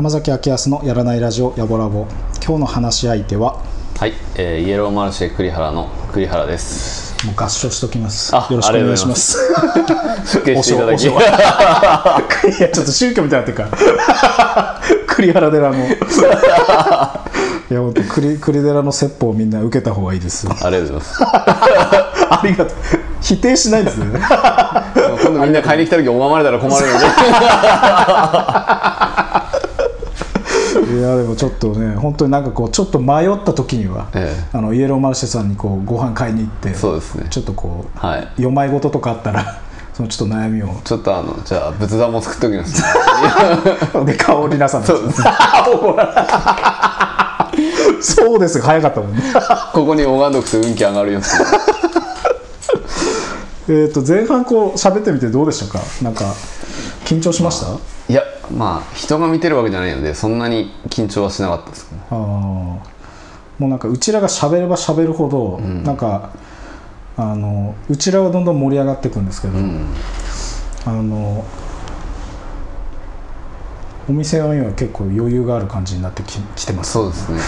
山崎明康のやらないラジオやぼラボ。今日の話し相手ははい、えーイエローマルシェ栗原の栗原です。もう合唱しときます。あよろしくお願いします。いやちょっと宗教みたいになってるから。栗原寺の。いや本当栗栗寺の説法をみんな受けた方がいいです。ありがとうございます。ありがとう。否定しないです。ね今度みんな買いに来た時拝まれたら困るので。いやでもちょっとね本当になんかこうちょっと迷った時には、ええ。あのイエローマルシェさんにこうご飯買いに行ってそうですね。ちょっとこう、はい。読まい事とかあったら そのちょっと悩みを。ちょっとあのじゃあ仏壇も作っておきます。で顔になさんです。そうです。早かったもんね。ここに拝んどくと運気上がるよ。えっと前半こう喋ってみてどうでしたか？なんか緊張しました？あいやまあ人が見てるわけじゃないのでそんなに緊張はしなかったですけど。あーもうなんかうちらが喋れば喋るほど、なんかあのうちらはどんどん盛り上がっていくんですけど、うん。あのお店は今結構余裕がある感じになってききてますそうですね。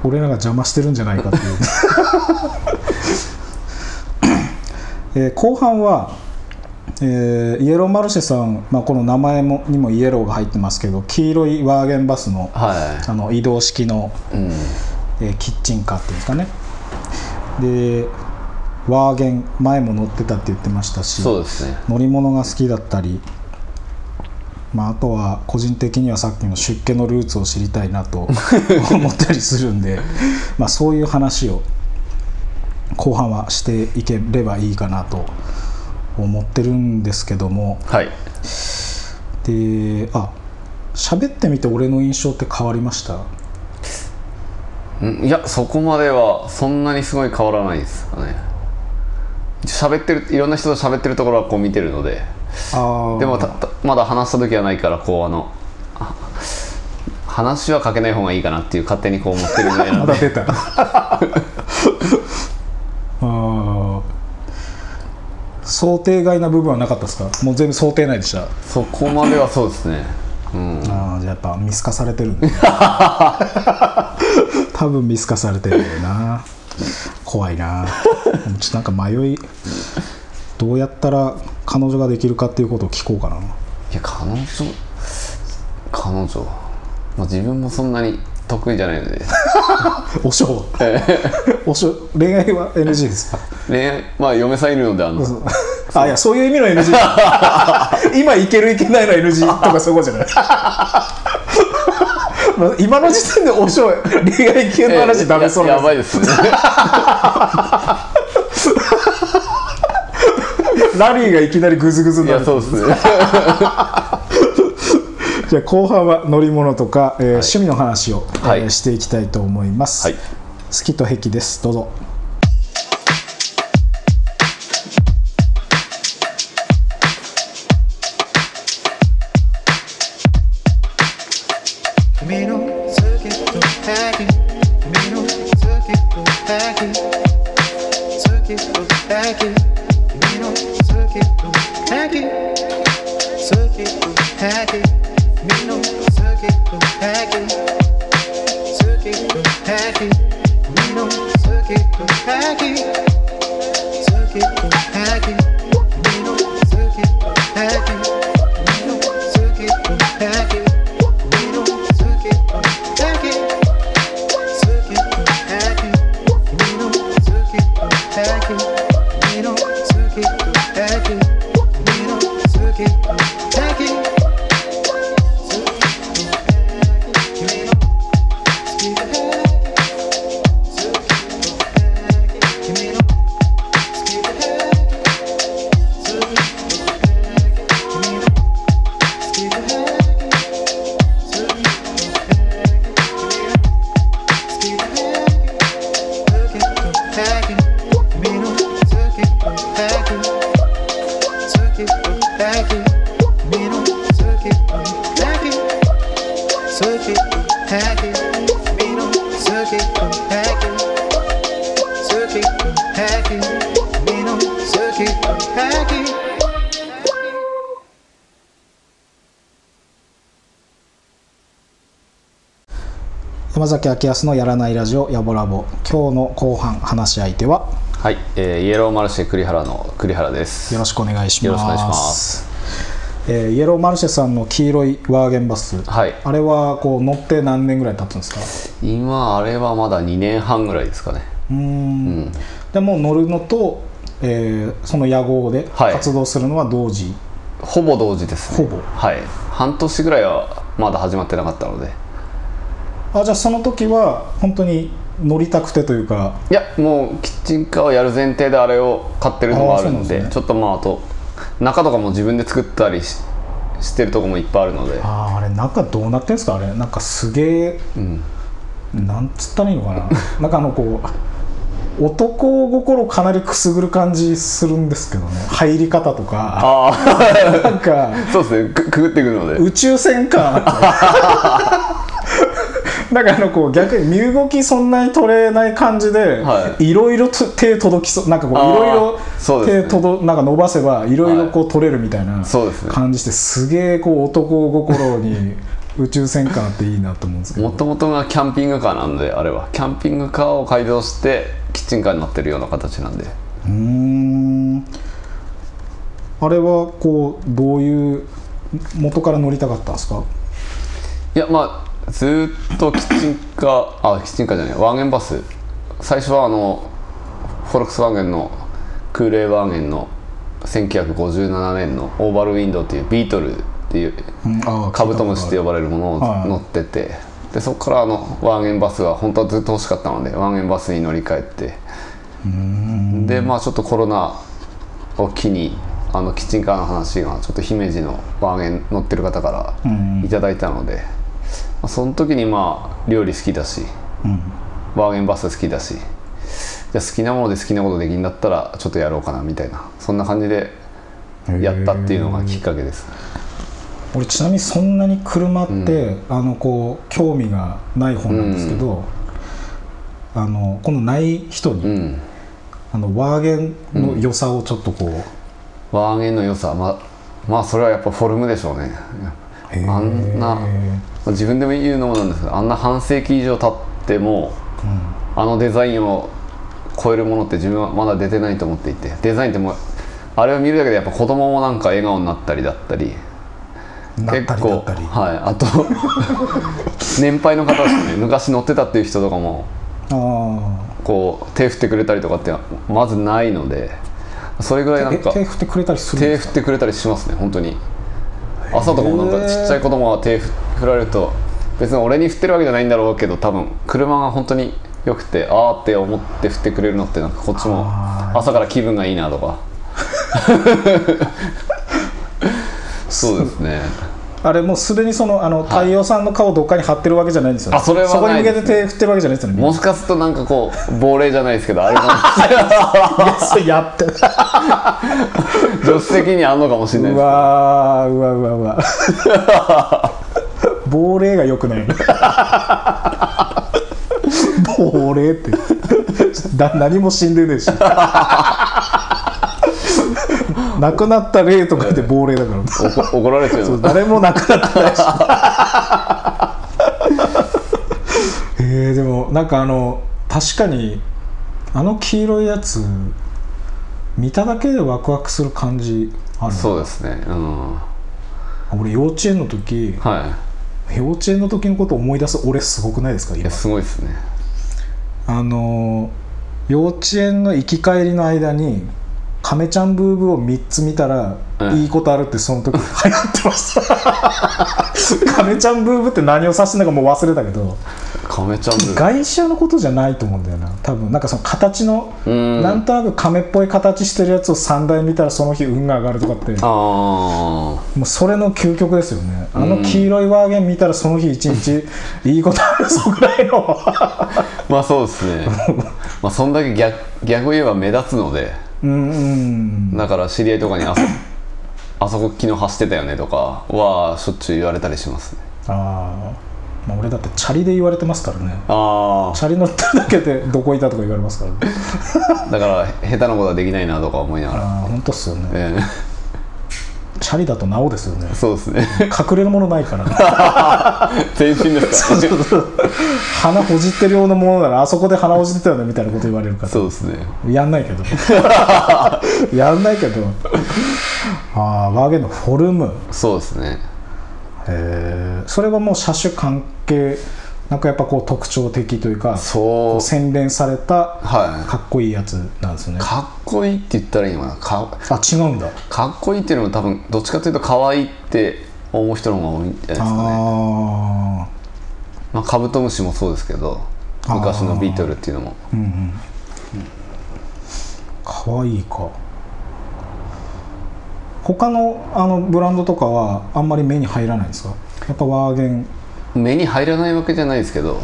俺らが邪魔してるんじゃないかっていう、えー後半は、えーイエローマルシェさん、まあ、この名前もにもイエローが入ってますけど黄色いワーゲンバスのはあの移動式の、い。うん。えーキッチンカーっていうんですかねでワーゲン前も乗ってたって言ってましたしそうですね。乗り物が好きだったり、まあ、あとは個人的にはさっきの出家のルーツを知りたいなと 思ったりするんで、まあ、そういう話を後半はしていければいいかなと思ってるんですけどもはい。であ喋ってみて俺の印象って変わりました？うんいやそこまではそんなにすごい変わらないですかね。喋ってるいろんな人と喋ってるところはこう見てるので。でもまだ話した時はないからこうあのあ話はかけない方がいいかなっていう勝手にこう思ってるぐらいなので まだ出たあー想定外な部分はなかったですか？もう全部想定内でした。そこまではそうですね。うん。ああじゃあやっぱ見透かされてるんだ。多分見透かされてるよな。怖いな。ちょっとなんか迷い。どうやったら彼女ができるかっていうことを聞こうかな。いや彼女彼女、まあ、自分もそんなに得意じゃないので。おしょう おしょう恋愛は NG ですか？恋愛まあ嫁さんいるのであのあいやそういう意味の NG 今いけるいけないの NG とかそういうことじゃない。まあ今の時点でおしょう恋愛系の話ダメそうなんでややばいですね。す ラリーがいきなりグズグズにいなる。やそうですね。じゃあ後半は乗り物とか、えー趣味の話を、はい。えーしていきたいと思います、はい好きと癖です。どうぞ。君の好きと癖君の好きと癖好きと癖君の好きと癖山崎明康のやらないラジオやぼラボ。今日の後半話し相手ははい、えーイエローマルシェ栗原の栗原です。よろしくお願いします。よろしくお願いします。えーイエローマルシェさんの黄色いワーゲンバス、はい。あれはこう乗って何年ぐらい経つんですか？今あれはまだ2年半ぐらいですかね。うーん。うん。でも乗るのと、えーその野号ではい。活動するのは同時、ほぼ同時ですね。ほぼ。はい。半年ぐらいはまだ始まってなかったのであじゃあその時は本当に乗りたくてというか。いやもうキッチンカーをやる前提であれを買ってるのがあるのでね。ちょっとまああと中とかも自分で作ったりししてるとこもいっぱいあるので。あーあれ中どうなってんですか？あれなんかすげえうん。なんつったらいいのかな？なんかあのこう男心かなりくすぐる感じするんですけどね。入り方とか。あなんかあ そうですね。くくぐっていくので。宇宙船感 あってなんかあのこう逆に身動きそんなに取れない感じで、はい。ろいろと手届きそうなんかこういろいろ手届なんか伸ばせばいろいろこう取れるみたいな感じしてすげえこう男心に 宇宙船感あっていいなと思うんですけど。もともとがキャンピングカーなんであれは。キャンピングカーを改造してキッチンカーになってるような形なんで。うーん。あれはこうどういう元から乗りたかったんですか？いやまあずーっとキッチンカーあキッチンカーじゃないワーゲンバス。最初はあのフォルクスワーゲンのクールエワーゲンの1957年のオーバルウィンドウっていうビートルっていうカブトムシって呼ばれるものをはい。乗ってて。でそこからあのワーゲンバスが本当はずっと欲しかったのでワーゲンバスに乗り換えて。でまあちょっとコロナを機にあのキッチンカーの話がちょっと姫路のワーゲン乗ってる方からいただいたので、まあその時にまあ料理好きだし、ワーゲンバス好きだしじゃあ好きなもので好きなことできんだったらちょっとやろうかなみたいなそんな感じでやったっていうのがきっかけです。俺ちなみにそんなに車って、あのこう興味がない方なんですけど、あのこのない人に、うん。あのワーゲンの良さをちょっとこう、ワーゲンの良さ。ままあそれはやっぱフォルムでしょうねあんなまあ自分でも言うのもなんですけどあんな半世紀以上経っても、あのデザインを超えるものって自分はまだ出てないと思っていてデザインってもうあれを見るだけでやっぱ子供もなんか笑顔になったりだったりなったりだったり。はいあと 年配の方ですね昔乗ってたっていう人とかもあこう手振ってくれたりとかってまずないのでそれぐらいあなんか手振ってくれたりするん手ですか？振ってくれたりしますね本当に朝とかもなんかちっちゃい子供が手振振られると別に俺に振ってるわけじゃないんだろうけど多分車が本当によくてああって思って振ってくれるのってなんかこっちもあ朝から気分がいいなとか。そうですねあれもうすでにそのあの太陽さんの顔どっかに貼ってるわけじゃないんですよ、ね。あそれはこに向けて手振ってるわけじゃないですよね。もしかするとなんかこう亡霊じゃないですけどあれかもやって助手席にあんのかもしれないうですわーうわうわうわ。亡霊がよくない。亡霊って。だ何も死んでねえし亡くなった霊とかで亡霊だから。怒られちゃうそう誰も亡くなってないし。えー、でもなんかあの確かにあの黄色いやつ見ただけでワクワクする感じあるなそうですね。うん。俺幼稚園の時はい。幼稚園の時のことを思い出す俺すごくないですか？今。いやすごいですね。あの幼稚園の行き帰りの間に亀ちゃんブーブーを3つ見たらうん。いいことあるってその時 流行ってました。亀ちゃんブーブーって何を指してんのかもう忘れたけど亀ちゃんブー外車のことじゃないと思うんだよな。多分なんかその形のうん。なんとなく亀っぽい形してるやつを3台見たらその日運が上がるとかって。あもうそれの究極ですよね。あの黄色いワーゲン見たらその日一日 いいことあるぞぐらいの。あ まあそうですね。まあそんだけ逆逆を言えば目立つのでうんうん。だから知り合いとかにあそ あそこ昨日走ってたよねとかはしょっちゅう言われたりしますね。あー、まあ俺だってチャリで言われてますからね。あチャリ乗ってるだけで どこいたとか言われますからね。あだから下手なことはできないなとか思いながら、ああ本当っすよね。えチャリだとなおですよね。そうですね。隠れるものないから。ね 全身ですか？らね鼻ほじってるようなものならあそこで鼻ほじってたよねみたいなこと言われるから。そうですね。やんないけど。やんないけど。ああワーゲンのフォルム。そうですね。へえそれはもう車種関係なんかやっぱこう特徴的というかこそう。う洗練されたはい。かっこいいやつなんですね。かっこいいって言ったらいいのかな。かあ違うんだ。かっこいいっていうのも多分どっちかというと可愛いって思う人の方が多いんじゃないですかね。あまあ、カブトムシもそうですけど昔のビートルっていうのも。あうんうん。かわいいか。他のあのブランドとかはあんまり目に入らないんですか？やっぱワーゲン目に入らないわけじゃないですけど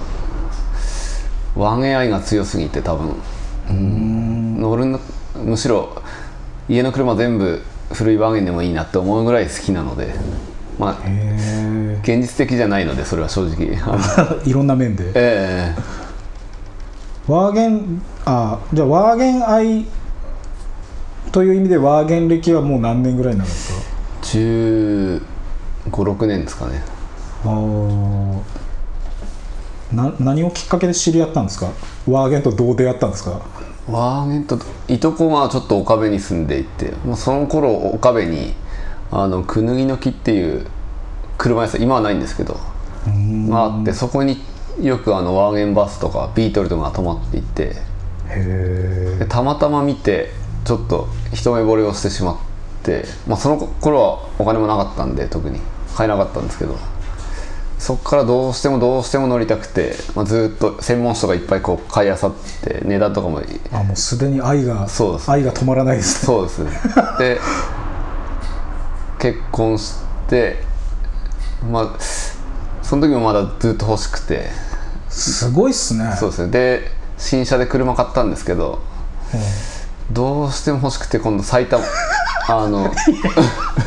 ワンエン愛が強すぎて多分。うん乗るのむしろ家の車全部古いワーゲンでもいいなって思うぐらい好きなのでまあへ現実的じゃないのでそれは正直。いろんな面で。えワーゲンあじゃあワーゲン愛という意味でワーゲン歴はもう何年ぐらいになるんですか？え1 5 6年ですかねな何をきっかけで知り合ったんですか？ワーゲンとどう出会ったんですか？ワーゲンといとこがちょっと岡部に住んでいてもうその頃岡部にあのくぬぎの木っていう車屋さん今はないんですけどがあってそこによくあのワーゲンバスとかビートルとかが泊まっていてへでたまたま見てちょっと一目惚れをしてしまって、まあ、その頃はお金もなかったんで特に。買えなかったんですけどそこからどうしてもどうしても乗りたくて、まあ、ずっと専門誌とかいっぱいこう買いあさって値段とかもえあもうすでに愛がそうです。愛が止まらないですね。そうですね。で結婚してまあその時もまだずっと欲しくて。すごいっすね。そうですね。で新車で車買ったんですけどどうしても欲しくて今度埼玉あの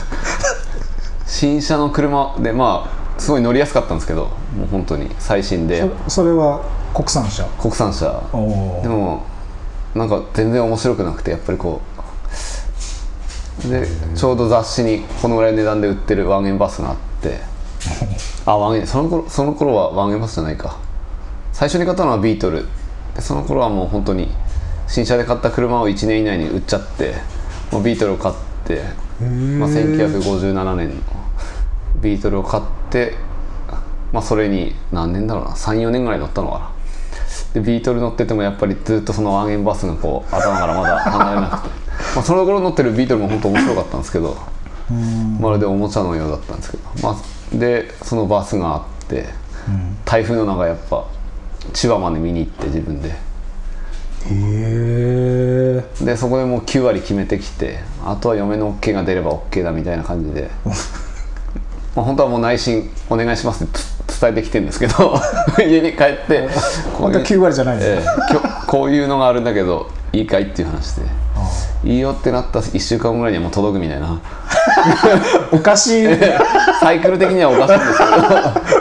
新車の車でまあすごい乗りやすかったんですけどもう本当に最新で。そそれは国産車？国産車。でもなんか全然面白くなくてやっぱりこうでちょうど雑誌にこのぐらいの値段で売ってるワーゲンバスがあって あワーゲンその頃その頃はワーゲンバスじゃないか。最初に買ったのはビートル。でその頃はもう本当に新車で買った車を1年以内に売っちゃってもうビートルを買って、まあ、1957年のビートルを買って、まあ、それに何年だろうな34年ぐらい乗ったのかな。でビートル乗っててもやっぱりずっとそのワーゲンバスがこう頭からまだ離れなくて。まあその頃乗ってるビートルも本当面白かったんですけどまるでおもちゃのようだったんですけど、まあ、でそのバスがあって、台風の中やっぱ千葉まで見に行って自分で。へえでそこでもう9割決めてきてあとは嫁の OK が出れば OK だみたいな感じで まあ本当はもう内心お願いしますってつ伝えてきてるんですけど 家に帰ってこういう本当は9割じゃないんです。ええきょこういうのがあるんだけどいいかいっていう話で。いいよってなった1週間ぐらいにはもう届くみたいな。おかしい。サイクル的にはおかしいんですけ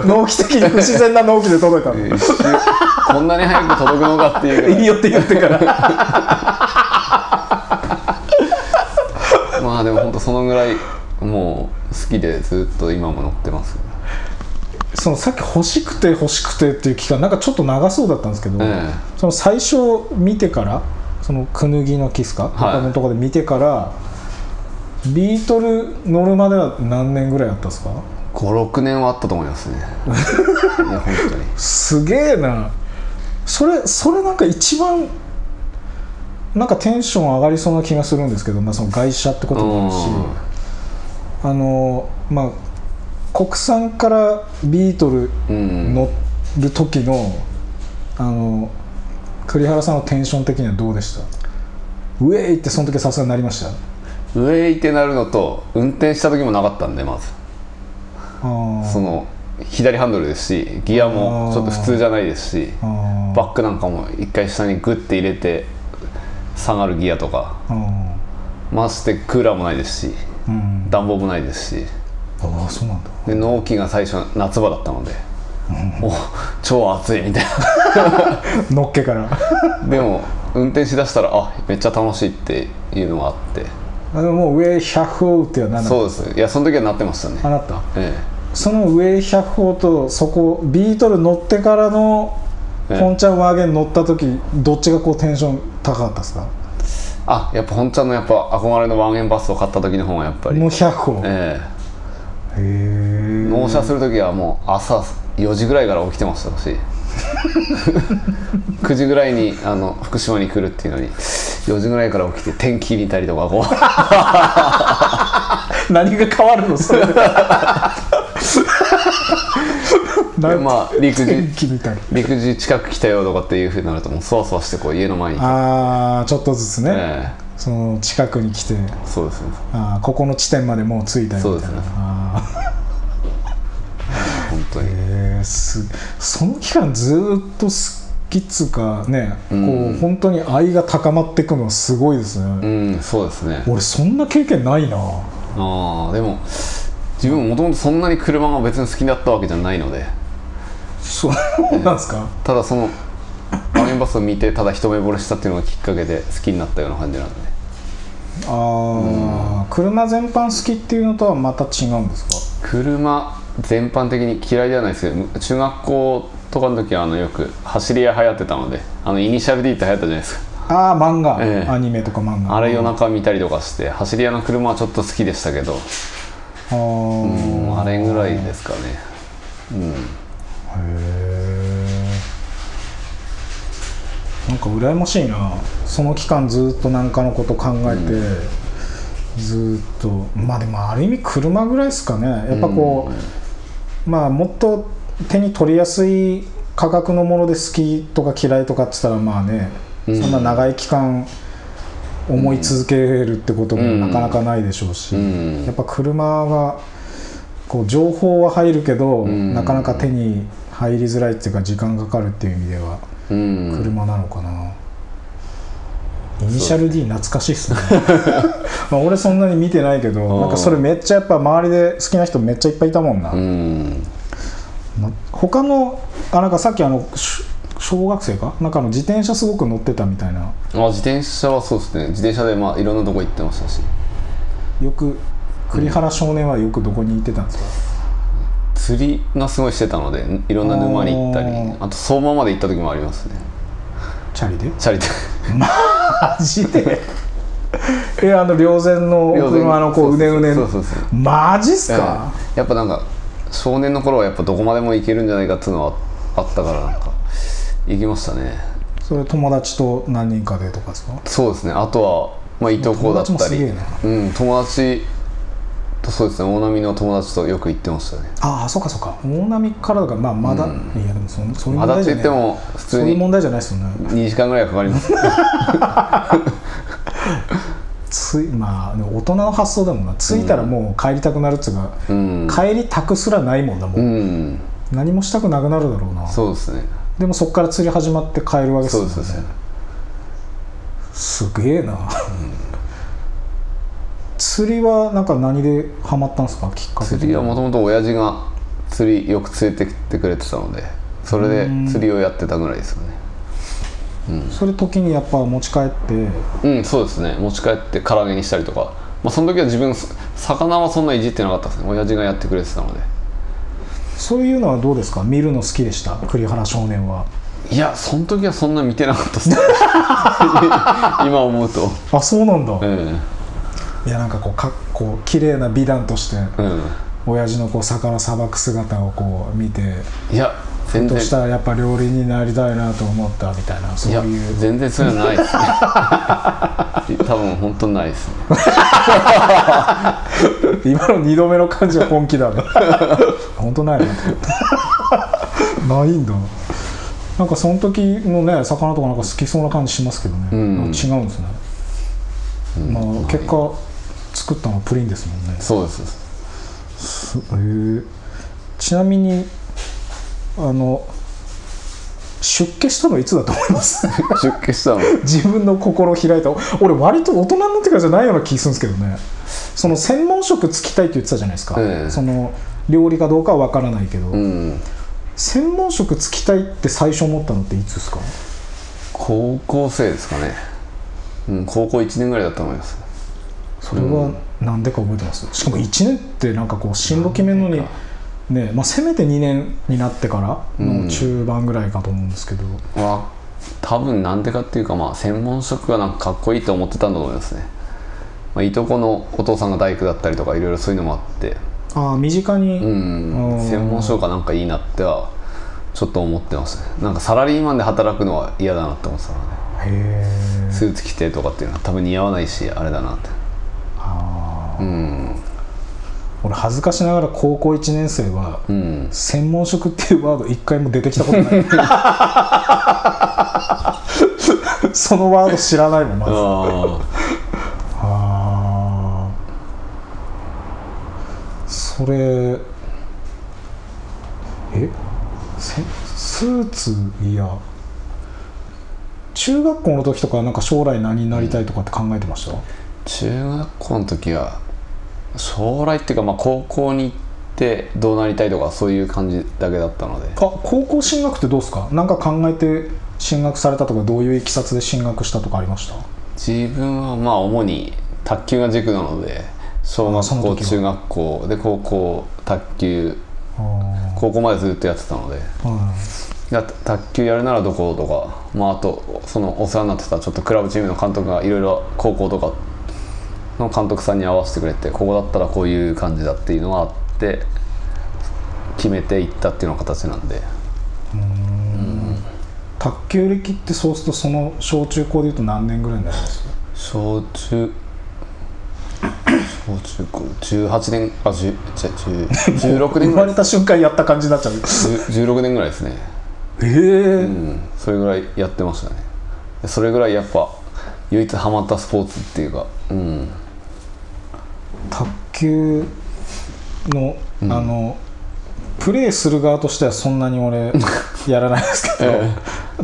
ど。納期的に不自然な納期で届いたの。一週こんなに早く届くのかっていういいよって言ってから。まあでも本当そのぐらいもう好きでずっと今も乗ってます。そのさっき欲しくて欲しくてっていう期間なんかちょっと長そうだったんですけど、ええ。その最初見てからそのくぬぎのキスか、他のところで見てからビートル乗るまでは何年ぐらいあったんですか？56年はあったと思いますね。いや本当に。すげえな。それそれなんか一番なんかテンション上がりそうな気がするんですけど、まあ、その外車ってこともあるしあのまあ国産からビートルうん。乗る時のあの栗原さんのテンション的にはどうでした？ウェイってその時はさすがになりました？上行ってなるのと運転した時もなかったんでまず。その左ハンドルですしギアもちょっと普通じゃないですしバックなんかも一回下にグッて入れて下がるギアとか。あましてクーラーもないですし暖房もないですし。ああそうなんだ。で納期が最初夏場だったので、お超暑いみたい のっけから。な でも運転しだしたらあめっちゃ楽しいっていうのがあって。あでももう上百歩っては何だそうです。いやその時はなってましたね。あなった？えその上百歩とそこビートル乗ってからのええ。本ちゃんワーゲン乗った時どっちがこうテンション高かったですか？えあやっぱ本ちゃんのやっぱ憧れのワンエンバスを買った時の方がやっぱり。もう100歩へええ。え納車する時はもう朝4時ぐらいから起きてましたし9時ぐらいにあの福島に来るっていうのに4時ぐらいから起きて天気見たりとかこう。何が変わるのそれ まあ陸天自陸自近く来たよとかっていうふうになるともうそわそわしてこう家の前に。ああちょっとずつね、えその近くに来て。えそうですね。あーここの地点までもう着いたよみたいな。そうですね。あ 本当に。ーえーすその期間ずーっと好きっつうかね、こう本当に愛が高まっていくのはすごいですね、うんそうですね。俺そんな経験ないな。ああでも自分もともとそんなに車が別に好きだったわけじゃないのでそうなんですか？ただそのワーゲンバスを見てただ一目惚れしたっていうのがきっかけで好きになったような感じなんで。ああ、車全般好きっていうのとはまた違うんですか？車全般的に嫌いではないですけど中学校とかの時はあのよく走り屋流行ってたのであのイニシャル D って流行ったじゃないですか。ああ漫画、ええ。アニメとか漫画。あれ夜中見たりとかして走り屋の車はちょっと好きでしたけど、あー。うんあれぐらいですかね。うんへえんか羨ましいな。その期間ずっと何かのこと考えて、ずっと。まあでもある意味車ぐらいですかね。やっぱこう、まあもっと手に取りやすい価格のもので好きとか嫌いとかって言ったらまあね、うん。そんな長い期間思い続けるってこともうん。なかなかないでしょうし、うん。やっぱ車がこう情報は入るけど、ん。なかなか手に入りづらいっていうか時間かかるっていう意味ではうん。車なのかな、イニシャル D 懐かしいっすね。まあ俺そんなに見てないけどなんかそれめっちゃやっぱ周りで好きな人めっちゃいっぱいいたもんな、うん。な他のあなんかさっきあのし小学生か？なんかあの自転車すごく乗ってたみたいな。あ自転車はそうですね。自転車でまあいろんなとこ行ってましたし。よく栗原少年はよくどこに行ってたんですか、釣りがすごいしてたのでいろんな沼に行ったりあと相馬まで行った時もありますね。チャリで？チャリで。マジで？えあの稜線のお車のこううねうねマジっすか、ええ。やっぱなんか少年の頃はやっぱどこまでも行けるんじゃないかっていうのはあったからなんか行きましたね。それ友達と何人かでとかですか？そうですね。あとは、まあ、いとこだったり。うん友達とそうですね。大波の友達とよく行ってましたね。ああそうかそうか。大波からだからまあまだ、いやでもそういう問まだって題じゃない言っても普通にそういう問題じゃないですよね。2時間ぐらいかかります。ついまあ大人の発想だもんな。着いたらもう帰りたくなるっつうか、うん。帰りたくすらないもんなもう、うん。何もしたくなくなるだろうな。そうですね。でもそこから釣り始まって帰るわけですよね。そうですそうですすげえな、釣りはなんか何でハマったんですか？きっかけ釣りはもともと親父が釣りよく連れてきてくれてたのでそれで釣りをやってたぐらいですよね。それ時にやっぱ持ち帰って。うんそうですね。持ち帰って唐揚げにしたりとか、まあ、その時は自分魚はそんないじってなかったですね。親父がやってくれてたので。そういうのはどうですか？見るの好きでした？栗原少年は。いやその時はそんな見てなかったですね。今思うと。あそうなんだ、うんいやなんかこうかこう綺麗な美談としてうん。親父のこう魚さばく姿をこう見ていや全然。としたらやっぱ料理になりたいなと思ったみたいなそういう。全然そういうのないですね。多分本当にないですね。今の2度目の感じは本気だね本当ないなないんだ。なんかその時のね魚とかなんか好きそうな感じしますけどね、うん。違うんですね、まあ結果作ったのはプリンですもんね。そうです。すへえ。ちなみにあの出家したのいつだと思います？出家したの？自分の心を開いた。俺割と大人になってからじゃないような気するんですけどね。その専門職つきたいって言ってたじゃないですか、ええ。その料理かどうかは分からないけど、うん。専門職つきたいって最初思ったのっていつですか？高校生ですかね。うん高校1年ぐらいだと思いますそれはなん。でか覚えてます、しかも1年ってなんかこう進路決めるのにねまあ、せめて2年になってからの中盤ぐらいかと思うんですけど、は多分なんでかっていうかまあ専門職がなんかかっこいいと思ってたんだと思いますね、まあ、いとこのお父さんが大工だったりとかいろいろそういうのもあって。ああ身近に、うん。うん専門職がなんかいいなってはちょっと思ってますね。なんかサラリーマンで働くのは嫌だなって思ってたのでへえスーツ着てとかっていうのは多分似合わないしあれだなってうん。俺恥ずかしながら高校1年生は、うん。専門職っていうワード一回も出てきたことない。そのワード知らないもんまず。あそれえ？せスーツ？いや。中学校の時とかなんか将来何になりたいとかって考えてました、中学校の時は将来っていうかまあ高校に行ってどうなりたいとかそういう感じだけだったので。あ高校進学ってどうですか？なんか考えて進学されたとかどういういきさつで進学したとかありました？自分はまあ主に卓球が軸なので小学校中学校で高校卓球あ高校までずっとやってたので。ーはや卓球やるならどことか、まあ、あとそのお世話になってたちょっとクラブチームの監督がいろいろ高校とかの監督さんに合わせてくれてここだったらこういう感じだっていうのがあって決めていったっていうのが形なんで。い卓球歴ってそうするとその小中高でいうと何年ぐらいになります小中小中高18年あ10じゃ10 16生年ぐらい。まれた瞬間やった感じになっちゃう。10 16年ぐらいですね。ええ。うん。それぐらいやってましたね。でそれぐらいやっぱ唯一ハマったスポーツっていうかうん卓球の、あのプレーする側としてはそんなに俺 やらないですけど、え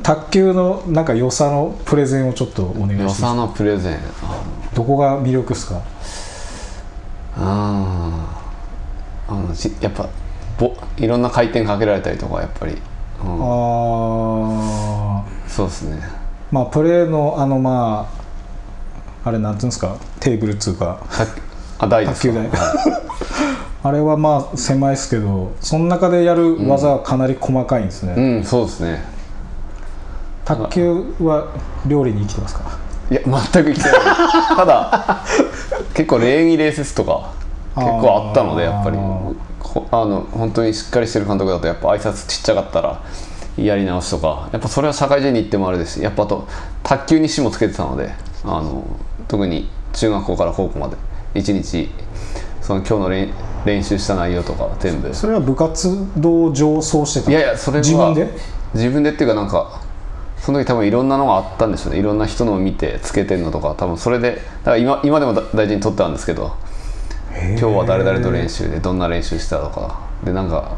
卓球のなんか良さのプレゼンをちょっとお願いします。良さのプレゼン。どこが魅力ですか？ああのじやっぱぼいろんな回転かけられたりとかやっぱり、うん、あそうですね。ーまあプレーのあのまああれなんていうんですか？テーブルっつうか。たあ大ですか？卓球台。あれはまあ狭いですけどその中でやる技はかなり細かいんですね、うんそうですね。卓球は料理に生きてますか？いや全く生きてない。ただ結構礼儀礼節とか結構あったのでやっぱり。こあの本当にしっかりしてる監督だとやっぱ挨拶ちっちゃかったらやり直しとかやっぱそれは社会人に行ってもあれですしやっぱあと卓球に師もつけてたのであの特に中学校から高校まで一日その今日の練練習した内容とか全部。それは部活動上そうしてた？いやいやそれは自分で？自分でっていうかなんかその時多分いろんなのがあったんですよね。いろんな人のを見てつけてるのとか多分それでだから今今でもだ大事に取ってあるんですけど今日は誰々と練習でどんな練習したとか。でなんか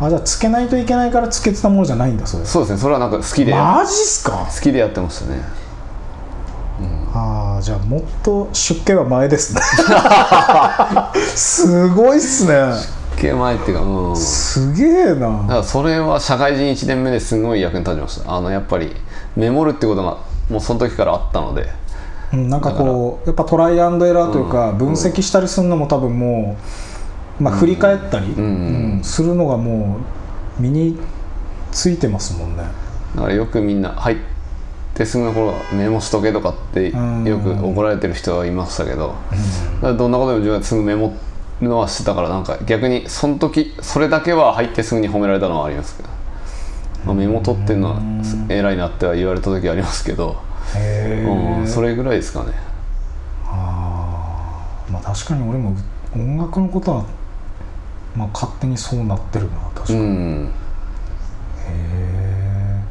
あじゃあつけないといけないからつけてたものじゃないんだそれ。そうですね。それはなんか好きで。マジっすか？好きでやってましたねああじゃあもっと出家は前ですね。すごいっすね。系前っていうかうん。だすげえな。からそれは社会人1年目ですごい役に立ちました。あのやっぱりメモるってことがもうその時からあったので。うんなんかこうやっぱトライアンドエラーというか、分析したりするのも多分もう、まあ、振り返ったり、ん。うんするのがもう身についてますもんね。だからよくみんな入ってすぐの頃はメモしとけとかってうん。よく怒られてる人はいましたけど、だからどんなことでも自分はすぐメモるのはしてたからなんか逆にその時それだけは入ってすぐに褒められたのはありますけど、まあ、メモ取ってんのは偉いなっては言われた時はありますけど、へえ、うん、それぐらいですかね。あー。まあ確かに俺も音楽のことは、まあ、勝手にそうなってるな確かに、へうん。え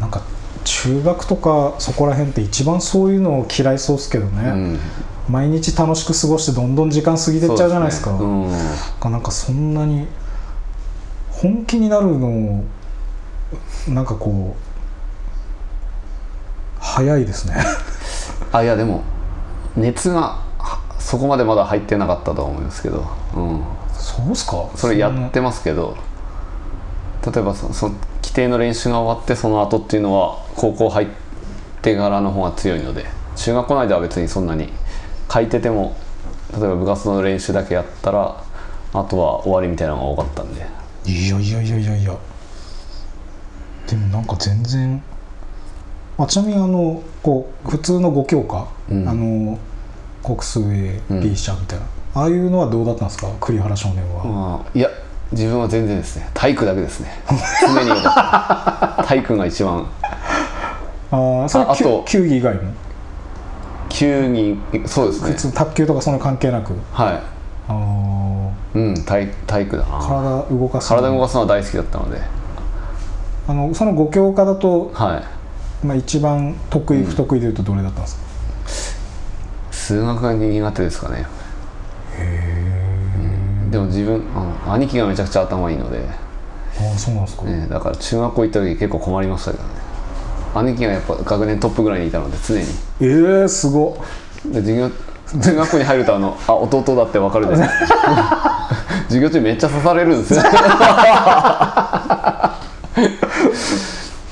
なんか中学とかそこら辺って一番そういうのを嫌いそうっすけどね、うん。毎日楽しく過ごしてどんどん時間過ぎてっちゃうじゃないですか。そうね。なん。かそんなに本気になるのをなんかこう早いですね。うん、あいやでも熱がはそこまでまだ入ってなかったとは思いますけど、うん、そうっすか？それやってますけど。例えばそそ定の練習が終わってその後っていうのは高校入ってからの方が強いので中学校内では別にそんなに書いてても例えば部活の練習だけやったらあとは終わりみたいなのが多かったんで。いやいやいやいやいやでもなんか全然あちなみにあのこう普通の5教科、うん。あの国数 A、うん。B 社みたいなああいうのはどうだったんですか？栗原少年は、まあいや自分は全然ですね。体育だけですね。常に良かった体育が一番。ああそれああと球技以外も球技そうですね。普通卓球とかその関係なく？はあー。いうん体体育だ。な体動かす体動かすのは大好きだったので。あのその5教科だと、はい。まあ、一番得意不得意でいうとどれだったんですか、数学が苦手ですかね。うんでも自分あの兄貴がめちゃくちゃ頭いいので、ああそうなんですか、ね、だから中学校行った時結構困りましたけどね。兄貴がやっぱ学年トップぐらいにいたので常に。ええー、すごっ。で授業 中学校に入るとあのあ弟だって分かるじゃないですか 授業中めっちゃ刺されるんですよ。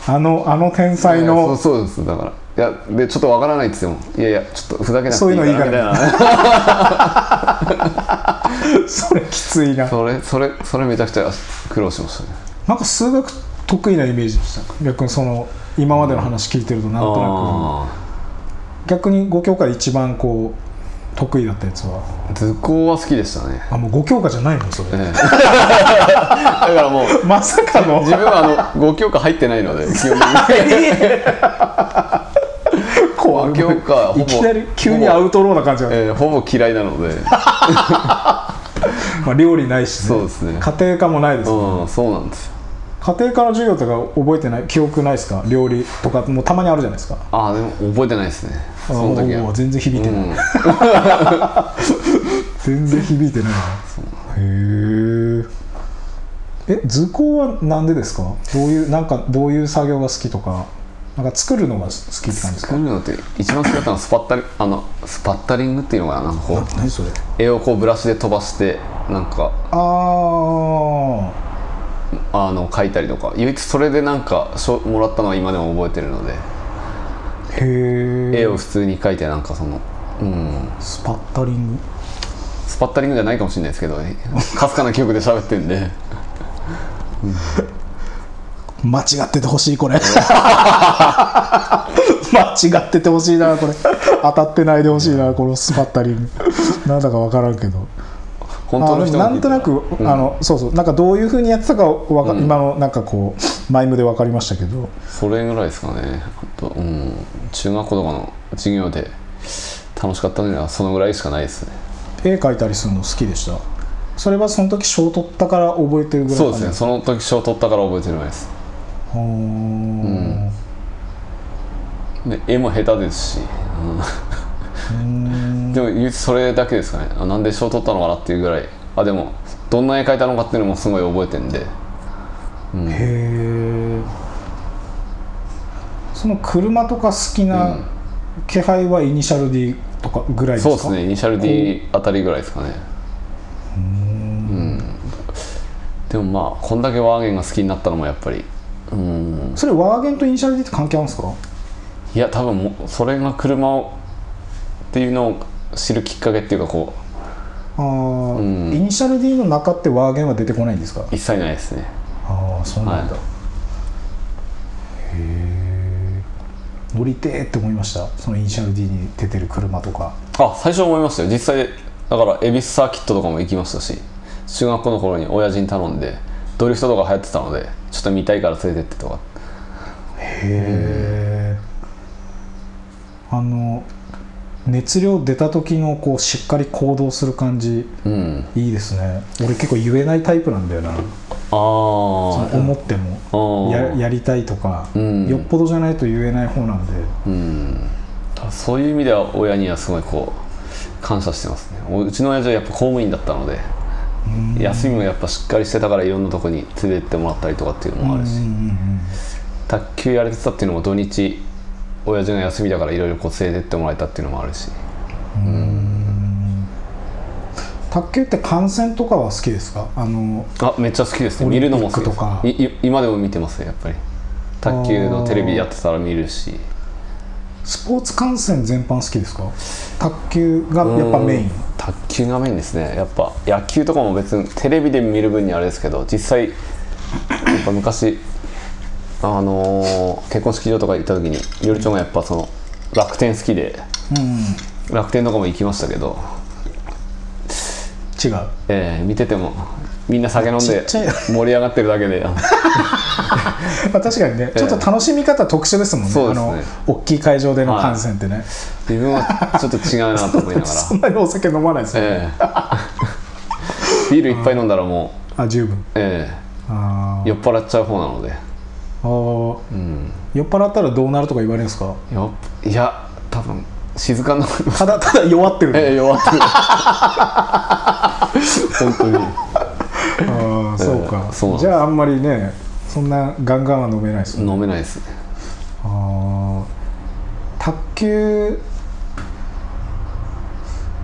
あのあの天才そうのそうです。だからいやでちょっと分からないって言ってもいやいやちょっとふざけなくていいそういうのいいかかららみたいなそれきついな。それそれそれめちゃくちゃ苦労しましたね。なんか数学得意なイメージでした。逆にその今までの話聞いてるとなんとなあく逆に5教科で一番こう得意だったやつは。ー図工は好きでしたね、あもう5教科じゃないのそれ、ええ。だからもうまさかの。自分はあの5教科入ってないので基本的に 怖い5教科ほぼいきなり急にアウトローな感じが、えーほぼ嫌いなので。まあ、料理ないし、ね、そうですね。家庭科もないです、うんそうなんですよ。家庭科の授業とか覚えてない記憶ないですか？料理とかもうたまにあるじゃないですか。ああでも覚えてないですね。その時は全然響いてない、うん。全然響いてない。なへええ図工はなんでですか？どういうなんかどういう作業が好きとかなんか作るのが好きって感じですか？作るのって一番好きだったのはスパッタリあのスパッタリングっていうのかな？なんかこう何それ？絵をこうブラシで飛ばしてなんかあああの描いたりとか。唯一それでなんか賞もらったのは今でも覚えてるので。へえ絵を普通に描いてなんかそのうん。スパッタリング？スパッタリングじゃないかもしれないですけどね。かすかな記憶で喋ってるんで 間違っててほしいこれ。間違っててほしいなこれ。当たってないでほしいなこのスパッタリング。なんだか分からんけど。本当の人なんとなく、うんあのそうそう。なんかどういうふうにやってたかわか、今のなんかこうマイムで分かりましたけど。それぐらいですかね。あと、うん、中学校とかの授業で楽しかったのはそのぐらいしかないですね。絵描いたりするの好きでした？それはその時賞取ったから覚えてるぐらいそうですね。その時賞取ったから覚えてるぐらいですほー。ん。で絵も下手ですし、うん。でも唯一それだけですかね。あなんで賞取ったのかなっていうぐらい。あでもどんな絵描いたのかっていうのもすごい覚えてるんで。へえその車とか好きな気配はイニシャル D とかぐらいですか？そうですね。イニシャル D あたりぐらいですかね。うん。でもまあこんだけワーゲンが好きになったのもやっぱりうん。それワーゲンとイニシャル D って関係あるんですか？いや多分もうそれが車をっていうのを知るきっかけっていうかこあー、うん。イニシャル D の中ってワーゲンは出てこないんですか？う一切ないですね。ああそうなんだ、はへえ乗りてーって思いました？そのイニシャル D に出てる車とか。あ最初思いましたよ。実際だから恵比寿サーキットとかも行きましたし中学校の頃に親父に頼んでドリフトとか流行ってたのでちょっと見たいから連れてってとか。へえあの熱量出た時のこうしっかり行動する感じうん。いいですね。俺結構言えないタイプなんだよな。ああ思っても。ややりたいとか、うん。よっぽどじゃないと言えない方なんで。うん。そういう意味では親にはすごいこう感謝してますね。おうちの親父はやっぱ公務員だったので休みもやっぱしっかりしてたからいろんなとこに連れてってもらったりとかっていうのもあるし、卓球やれてたっていうのも土日親父が休みだからいろいろこう連れてってもらえたっていうのもあるし。卓球って観戦とかは好きですか？あのあめっちゃ好きですね。見るのも好きクとか。今でも見てますねやっぱり。卓球のテレビやってたら見るし。スポーツ観戦全般好きですか？卓球がやっぱメイン。うん卓球がメインですね。やっぱ野球とかも別にテレビで見る分にあれですけど実際やっぱ昔あのー結婚式場とか行った時によりちょんがやっぱその楽天好きでうん。楽天とかも行きましたけど、違う。えー見ててもみんな酒飲んで盛り上がってるだけで。確かにね、ちょっと楽しみ方特殊ですもんね。そうですね。あの大きい会場での観戦ってね、自分はちょっと違うなと思いながら。そんなにお酒飲まないですよね、ええ。ビールいっぱい飲んだらもう、あ十分。ええ。酔っ払っちゃう方なので、あー。うん、酔っ払ったらどうなるとか言われるんですか？よいや多分静かにな。ただただ弱ってる、ええ弱ってる。本当にああそうか、ええそうじゃああんまりねそんなガンガンは飲めないですね。飲めないですね。あー。卓球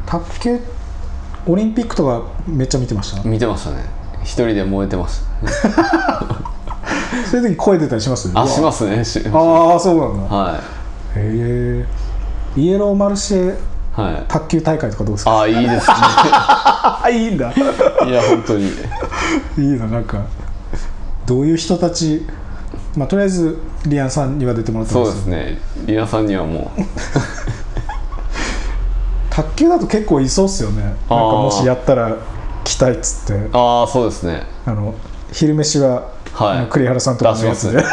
卓球オリンピックとかめっちゃ見てました？見てましたね。一人で燃えてました そういう時声出たりします？あしますすね。しああそうなんだ。はへえイエローマルシェいはい。卓球大会とかどうですかああいいですね。あ いいんだ。いや本当に。いいななんか。どういう人たち？まあとりあえずリアンさんには出てもらってそうまですすね。リアさんにはもう。卓球だと結構いそうっすよね。なんかもしやったら来たいっつって。ああそうですね。あの昼飯は、はい。栗原さんとかのやつで。出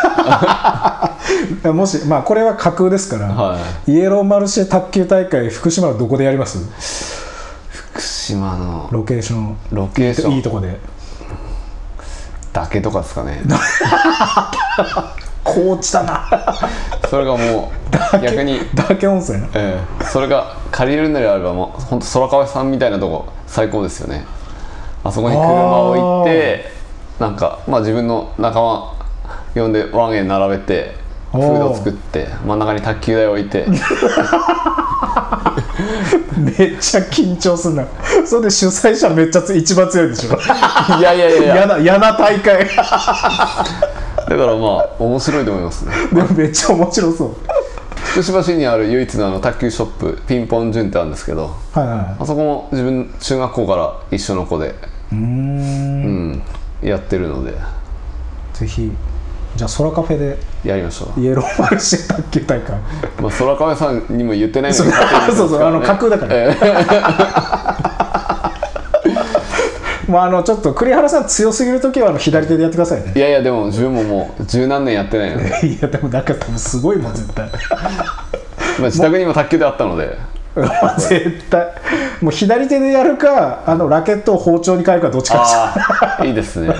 もしまあこれは架空ですから、はイエローマルシェ卓球大会福島はどこでやります？福島のロケーション。ロケーション。いいとこで。だけとかですかね。高知だな。それがもう逆に。岳温泉。ええ。それが借りるのであればもう本当空川さんみたいなとこ最高ですよね。あそこに車を置いてなんかまあ自分の仲間呼んでワンエン並べてフードを作って真ん中に卓球台を置いて。めっちゃ緊張すんな。それで主催者めっちゃつ一番強いでしょ。いやいやいやい嫌やな嫌な大会。だからまあ面白いと思いますね。でもめっちゃ面白そう。福島市にある唯一のあの卓球ショップピンポン順ってあるんですけどはいはあそこも自分中学校から一緒の子で、うん、やってるので。ぜひじゃあ空カフェでやりましょう。イエローマルシェ卓球大会まあ、空川さんにも言ってないのそう。に勝手に言ってそうそう。あの架空だから、えまあ あのちょっと栗原さん強すぎる時はあの左手でやってくださいね。えいやいやでも自分ももう十何年やってないので、いやでもなんか多分すごいもん絶対。まあ、自宅にも卓球であったので。絶対。もう左手でやるかあのラケットを包丁に変えるかどっちかいいですね。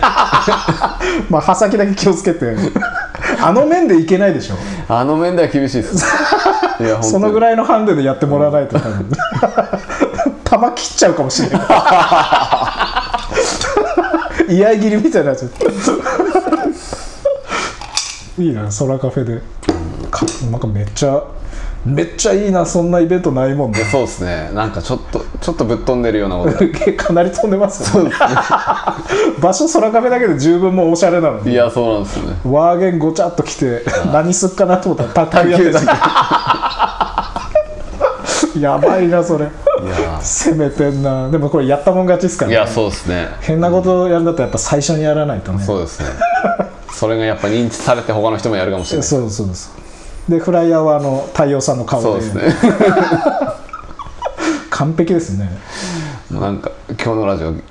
まあ刃先だけ気をつけてあの面でいけないでしょ。あの面では厳しいです。いやそのぐいらいのハンデでやってもらわないと多分。玉切っちゃうかもしれない。居合切りみたいになっちゃう。いいな空カフェで。かなんかめっちゃめっちゃいいなそんなイベントないもんね。そうですね。なんかちょっとちょっとぶっ飛んでるようなこと かなり飛んでますよね。場所空カフェだけで十分もうおしゃれなのに。いやそうなんですよね。ワーゲンごちゃっと来て何すっかなと思ったら卓球やってるやばいなそれ。いや攻めてんな。でもこれやったもん勝ちですからね。いやそうですね。変なことやるんだったらやっぱ最初にやらないとね。そうですね。それがやっぱ認知されて他の人もやるかもしれない。そうそうですでフライヤーはあの太陽さんの顔で。そうですね完璧ですね。もうなんか今日のラジオちょっ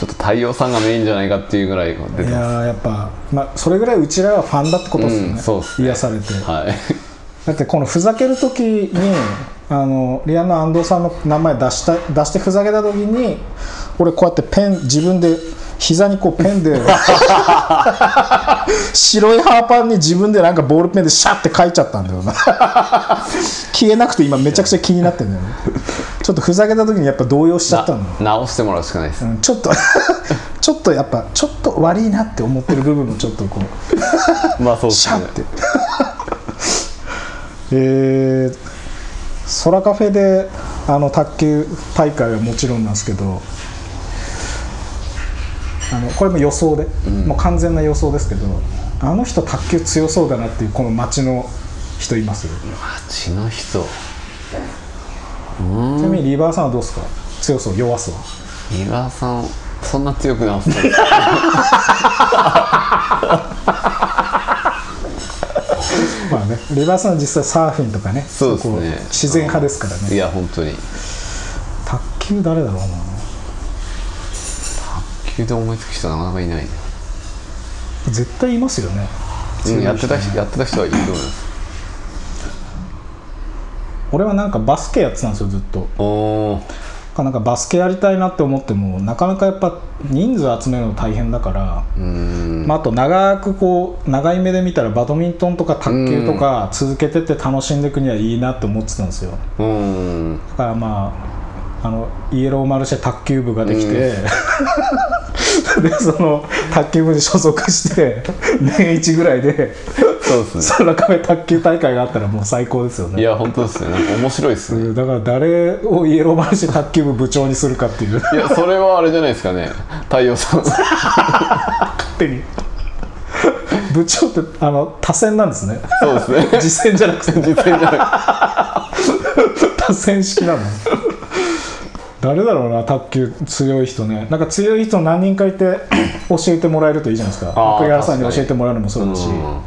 と太陽さんがメインじゃないかっていうぐらい出いてまやーやっぱ、まあ、それぐらいうちらはファンだってことですよね,、うんそうっすね。癒されて。すはい。だってこのふざける時にあのリアンの安藤さんの名前出した出してふざけた時に俺こうやってペン自分で膝にこうペンで白いハーパンに自分でなんかボールペンでシャッて書いちゃったんだよな。消えなくて今めちゃくちゃ気になってるんだよねちょっとふざけた時にやっぱ動揺しちゃったの。な直してもらうしかないです、うんちょっと ちょっとやっぱちょっと悪いなって思ってる部分もちょっとこう。まあそうですね。シャッて。えー空カフェであの卓球大会はもちろんなんですけどあのこれも予想で、もう完全な予想ですけどあの人卓球強そうだなっていうこの街の人います？街の人ちなみにリバーさんはどうですか？強そう弱そう。井川さんそんな強くなさそうまあねリバーさんは実際サーフィンとかねそうですね。こ自然派ですからいねや本当に。卓球誰だろうな。急で思いつく人はなかなかいないね。絶対いますよね。うんやってた人。やってた人はいると思います俺はなんかバスケやってたんですよずっと。なんかバスケやりたいなって思ってもなかなかやっぱ人数集めるの大変だから、まあ、あと長くこう長い目で見たらバドミントンとか卓球とか続けてって楽しんでいくにはいいなって思ってたんですよ。だからまああのイエローマルシェ卓球部ができて、でその卓球部に所属して年一ぐらいでそうですね。その中で卓球大会があったらもう最高ですよね。いや本当ですね。なんか面白いですね。うんだから誰をイエローマルシェ卓球部部長にするかっていう。いやそれはあれじゃないですかね。太陽さん。勝手に。部長ってあの多選なんですね。そうですね。実戦じゃなくて。実践じゃな多選式なの。誰だろうな卓球強い人ね。なんか強い人何人かいて教えてもらえるといいじゃないですか。栗原さんに。教えてもらうのもそうだし。うん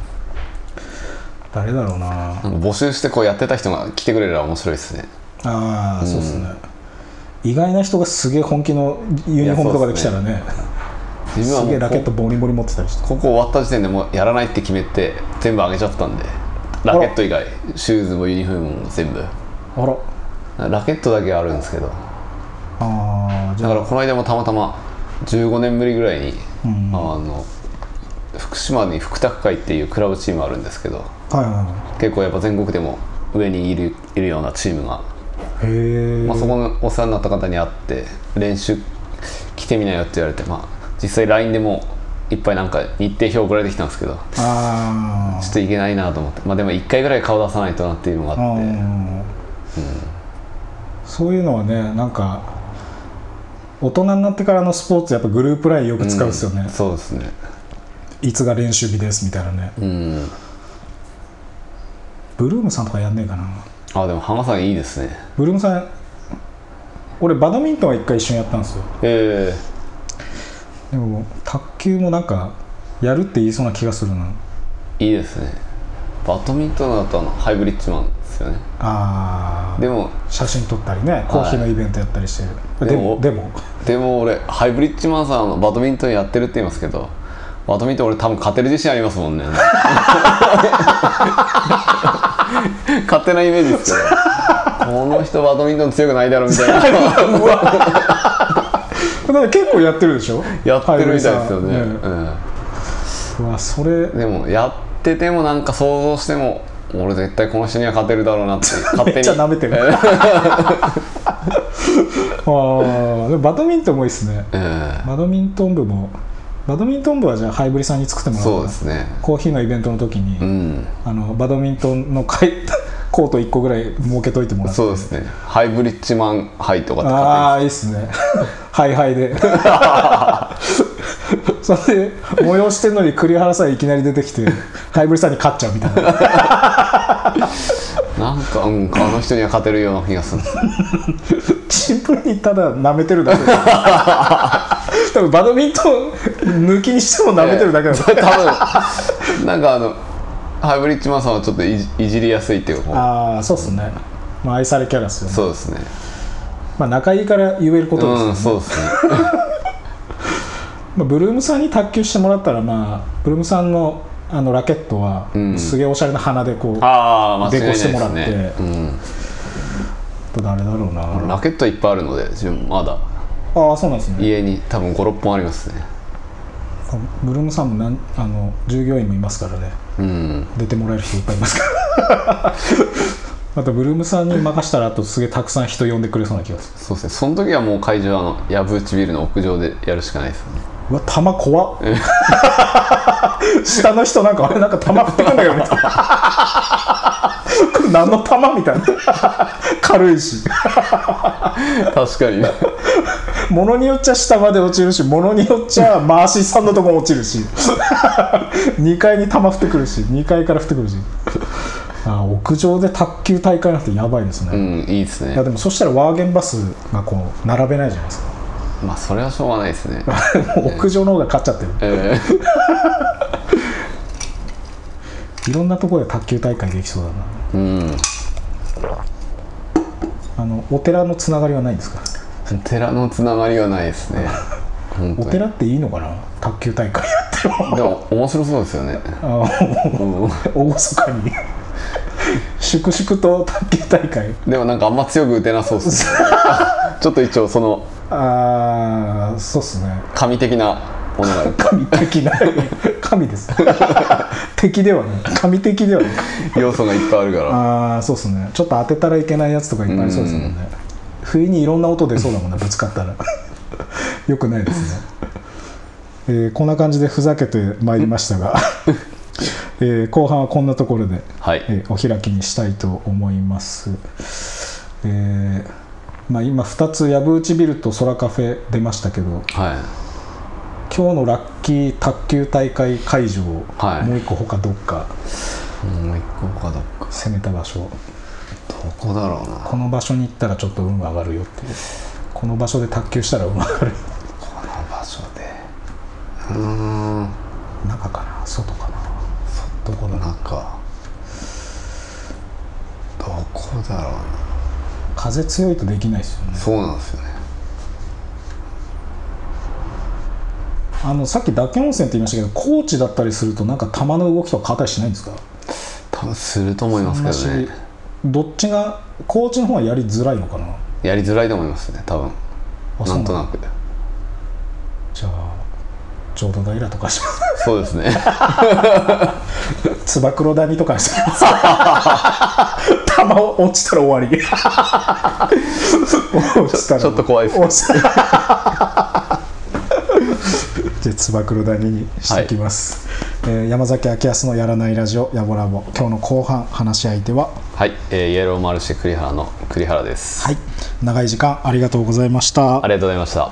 誰だろうな。募集してこうやってた人が来てくれれば面白いですね。ああそうですね。意外な人がすげえ本気のユニフォームとかで来たらね自分はすげえラケットボリボリ持ってたりして。ここ終わった時点でもうやらないって決めて全部あげちゃったんでラケット以外シューズもユニフォームも全部。あら。ラケットだけあるんですけど。ああ。だからこの間もたまたま15年ぶりぐらいに、うん。あの福島に福卓会っていうクラブチームあるんですけどはいはい。は結構やっぱ全国でも上にいるいるようなチームが、いへえ、まあ、そこのお世話になった方に会って練習来てみなよって言われて、まあ、実際 LINE でもいっぱいなんか日程表送られてきたんですけどあちょっといけないなと思って。まあでも1回ぐらい顔出さないとなっていうのがああって。うん。そういうのはねなんか大人になってからのスポーツやっぱグループラインよく使うっすよね、そうですね。いつが練習日ですみたいなね。うんブルームさんとかやんねえかな。あでも浜さんいいですね。ブルームさん俺バドミントンは一回一緒にやったんですよ。えでも卓球もなんかやるって言いそうな気がするな。えいいですね。バドミントンだとあのハイブリッジマンですよね。あー。でも写真撮ったりねコーヒーのイベントやったりしてる、ででももでも。でも俺ハイブリッジマンさんのバドミントンやってるって言いますけどバドミントン俺多分勝てる自信ありますもんね。勝手なイメージですけど。この人バドミントン強くないだろみたいな。結構やってるでしょ？やってるみたいですよね、は。いうん。うわそれ。でもやっててもなんか想像しても俺絶対この人には勝てるだろうなって勝手に。めっちゃ舐めてる。えあーでもバドミントンもいいっすね。え。バドミントン部もバドミントン部はじゃあハイブリさんに作ってもらおうそうですね。コーヒーのイベントの時に、うん。あのバドミントンの会コート1個ぐらい設けといてもらって。そうですね。ハイブリッジマンハイとかってああいいっすね。ハイハイで。それで催してんのに栗原さんいきなり出てきてハイブリさんに勝っちゃうみたいな。なんかうんあの人には勝てるような気がする。シンプルにただ舐めてるだけ多分バドミントン抜きにしても舐めてるだけだから、多分。なんかあのハイブリッジマンさんはちょっといじりやすいっていうああそうっすね、まあ、愛されキャラっすよね。そうですね。まあ、仲いいから言えることですよね、うんそうですね。まあ、ブルームさんに卓球してもらったらまあブルームさんのあのラケットは、ん。すげえおしゃれな花でこうあデコしてもらって。ねうん。誰だろうな。ラケットいっぱいあるので自分まだああそうなんですね。家に多分56本ありますね。ブルームさんもなんあの従業員もいますからね。うん。出てもらえる人いっぱいいますから。またブルームさんに任したらあとすげえたくさん人呼んでくれそうな気がする。そうですね。その時はもう会場はあの藪内ビルの屋上でやるしかないですねうわ弾怖っ。下の人なんかあれなんか弾振ってくんだけどみたいなこれ何の弾みたいな。軽いし。確かに。ねものによっちゃ下まで落ちるしものによっちゃ回しさんのとこも落ちるし。2階に弾降ってくるし2階から降ってくるし。あ屋上で卓球大会なんてやばいですね、うんいいですね。いやでもそしたらワーゲンバスがこう並べないじゃないですかまあそれはしょうがないですね。も う屋上の方が勝っちゃってる、え いろんなところで卓球大会できそうだな。ーうん。あのお寺のつながりはないんですか？寺のつながりはないですね。お寺っていいのかな？卓球大会やっても。でも面白そうですよね。あのうん。厳かに粛々と卓球大会。でもなんかあんま強く打てなそうですね。ちょっと一応そのああそうっすね。神的なものが。あ る神的な。神です。敵ではない。神的ではない。要素がいっぱいあるから。ああそうっすね。ちょっと当てたらいけないやつとかいっぱいありそうですもんね。不意にいろんな音出そうだもんねぶつかったら。よくないですね、えーこんな感じでふざけてまいりましたが、えー後半はこんなところで、はい。えーお開きにしたいと思います、えーまあ、今2つ藪内ビルと空カフェ出ましたけどはい。今日のラッキー卓球大会会場、はい。もう一個他どっかもう一個他どっか。攻めた場所。どこだろうな。この場所に行ったらちょっと運上がるよっていう。この場所で卓球したら運上がる。この場所で。うーん中かな？外かな？どこだななんかどこだろうな？風強いとできないですよね。そうなんですよね。あのさっき嶽温泉って言いましたけど高知だったりするとなんか球の動きとか変わったりしないんですか？多分すると思いますけどね。どっちが高知の方はやりづらいのかな？やりづらいと思いますね多分。なんとなくじゃあ浄土平とかしますそうですね。つば九郎谷とかして球落ちたら終わり。落ちたらちょっと怖いです落ちたらじゃあつば九郎谷にしてきます、えー山崎明康のやらないラジオやぼらぼ。今日の後半話し相手は？はい、えーイエローマルシェ栗原の栗原です、はい。長い時間ありがとうございました。ありがとうございました